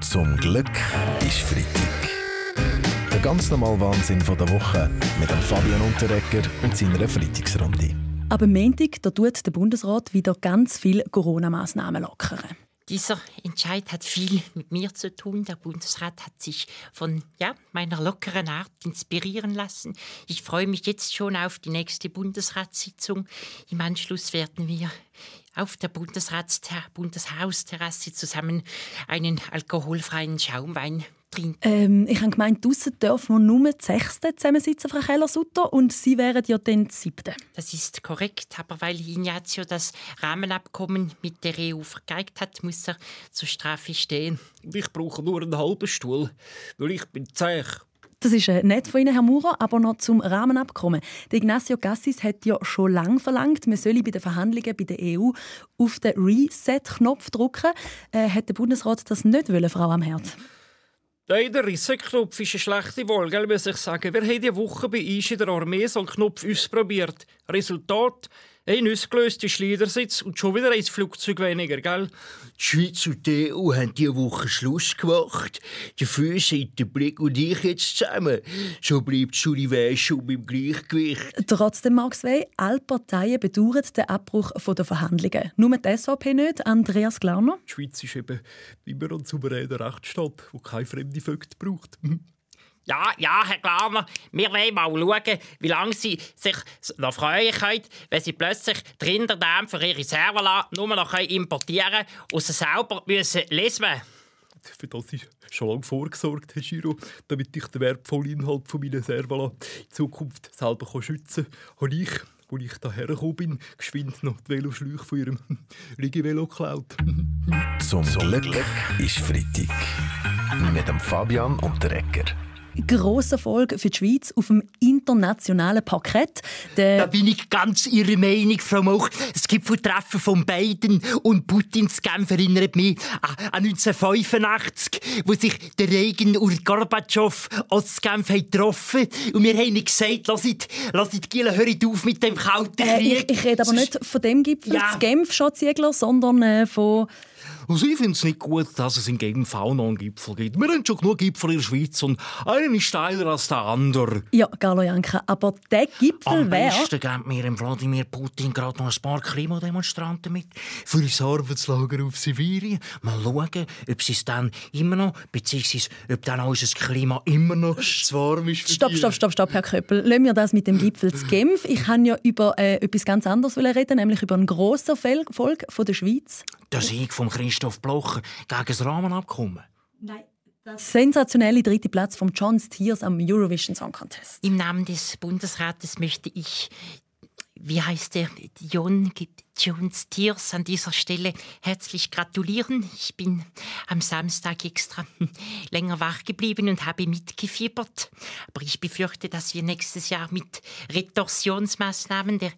Zum Glück ist Freitag. Der ganz normale Wahnsinn der Woche mit Fabian Unterrecker und seiner Freitagsrunde. Aber am Montag da tut der Bundesrat wieder ganz viele Corona-Massnahmen lockern. Dieser Entscheid hat viel mit mir zu tun. Der Bundesrat hat sich von ja, meiner lockeren Art inspirieren lassen. Ich freue mich jetzt schon auf die nächste Bundesratssitzung. Im Anschluss werden wir auf der Bundesratster Bundeshausterrasse zusammen einen alkoholfreien Schaumwein trinken. Ähm, ich habe gemeint, draussen dürfen wir nur die Sechste zusammensitzen, Frau Keller-Sutter, und Sie wären ja dann die Siebte. Das ist korrekt, aber weil Ignazio das Rahmenabkommen mit der EU vergeigt hat, muss er zur Strafe stehen. Ich brauche nur einen halben Stuhl, weil ich bin zäh. Das ist äh, nett von Ihnen, Herr Maurer, aber noch zum Rahmenabkommen. Der Ignacio Gassis hat ja schon lange verlangt, man solle bei den Verhandlungen bei der EU auf den Reset-Knopf drücken. Äh, hat der Bundesrat das nicht wollen, Frau Nein, der Reset-Knopf ist eine schlechte Wahl, gell, muss ich sagen. Wir haben diese Woche bei uns in der Armee so einen Knopf ausprobiert. Resultat, ein ausgelöster Schleudersitz und schon wieder ein Flugzeug weniger, gell? Die Schweiz und die EU haben diese Woche Schluss gemacht. Dafür sind der Blick und ich jetzt zusammen. So bleibt Suri schon beim Gleichgewicht. Trotzdem, Max Wey, alle Parteien bedauern den Abbruch der Verhandlungen. Nur die SVP nicht, Andreas Glauner. Die Schweiz ist eben immer ein souveräner Rechtsstaat, der keine fremde Vögte braucht. Ja, ja, Herr Glamer, wir wollen mal schauen, wie lange Sie sich noch freuen können, wenn Sie plötzlich die Rinderdämme für Ihre Server nur noch importieren können und sie selber müssen lesen Für das ist schon lange vorgesorgt, Herr Giro, damit ich den wertvollen Inhalt von meinen Servala in Zukunft selber schützen kann. Habe ich, als ich hierher gekommen bin, geschwind noch die Veloschläuche von Ihrem Liegevelo geklaut. Zum Glück ist Freitag. Mit dem Fabian und der Ecker. Grosser Erfolg für die Schweiz auf dem internationalen Parkett. Der Da bin ich ganz Ihrer Meinung, Frau Moch. Das Gipfeltreffen von Biden und Putins Genf erinnert mich an an 1985, wo sich der Reagan und Gorbatschow aus Genf haben getroffen Und wir haben ihnen gesagt, lasst, lasst Giele, hört auf mit dem kalten äh, Krieg. ich, ich rede aber nicht von dem Gipfel Ja. zu Genf, Schatzjägler, sondern äh, von Also ich finde es nicht gut, dass es in Genf auch noch einen Gipfel gibt. Wir haben schon genug Gipfel in der Schweiz und einer ist steiler als der andere. ja, Carlo Janka. Aber der Gipfel Am wäre... besten gibt mir dem Wladimir Putin gerade noch ein paar Klimademonstranten mit für ein Arbeitslager auf Sibirien. Mal schauen, ob sie es dann immer noch, beziehungsweise ob dann unser Klima immer noch zu warm ist für Stopp, stopp, stopp, stopp, Herr Köppel. Lassen wir das mit dem Gipfel zu Genf. Ich kann ja über äh, etwas ganz anderes reden, nämlich über einen grossen Erfolg von der Schweiz. Der Sieg von Christoph Blocher gegen das Rahmenabkommen. Sensationelle dritte Platz von John Stiers am Eurovision Song Contest. Im Namen des Bundesrates möchte ich, wie heißt der, John, John Stiers an dieser Stelle herzlich gratulieren. Ich bin am Samstag extra länger wach geblieben und habe mitgefiebert. Aber ich befürchte, dass wir nächstes Jahr mit Retorsionsmaßnahmen der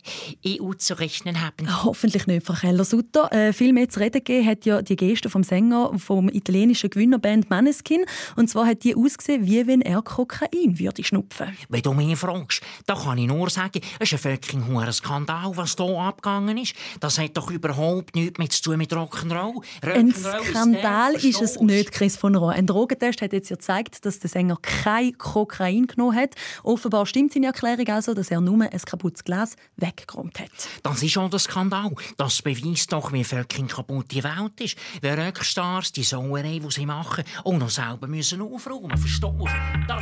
EU zu rechnen haben. Hoffentlich nicht, Frau Keller-Sutter. Äh, viel mehr zu reden gegeben hat ja die Geste vom Sänger vom italienischen Gewinnerband Maneskin. Und zwar hat die ausgesehen, wie wenn er Kokain würde schnupfen. Wenn du mich fragst, da kann ich nur sagen, es ist ein fucking Skandal, was hier abgegangen ist. Das hat doch überhaupt nichts mehr zu tun mit Rock'n'Roll. Ein Rock'n'Roll Skandal der, ist es nicht, Chris von Rohr. Ein Drogentest hat jetzt ja gezeigt, dass der Sänger kein Kokain genommen hat. Offenbar stimmt seine Erklärung also, dass er nur ein kaputtes Glas weggeräumt hat. Das ist schon der Skandal. Das beweist doch, wie fucking kaputt die Welt ist. Wie Rockstars die Sauerei, die sie machen, auch noch selber müssen aufräumen Verstehst du?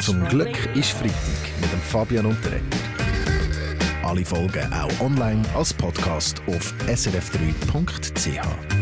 Zum Glück ist Freitag mit dem Fabian und der. Alle Folgen auch online als Podcast auf srf3.ch.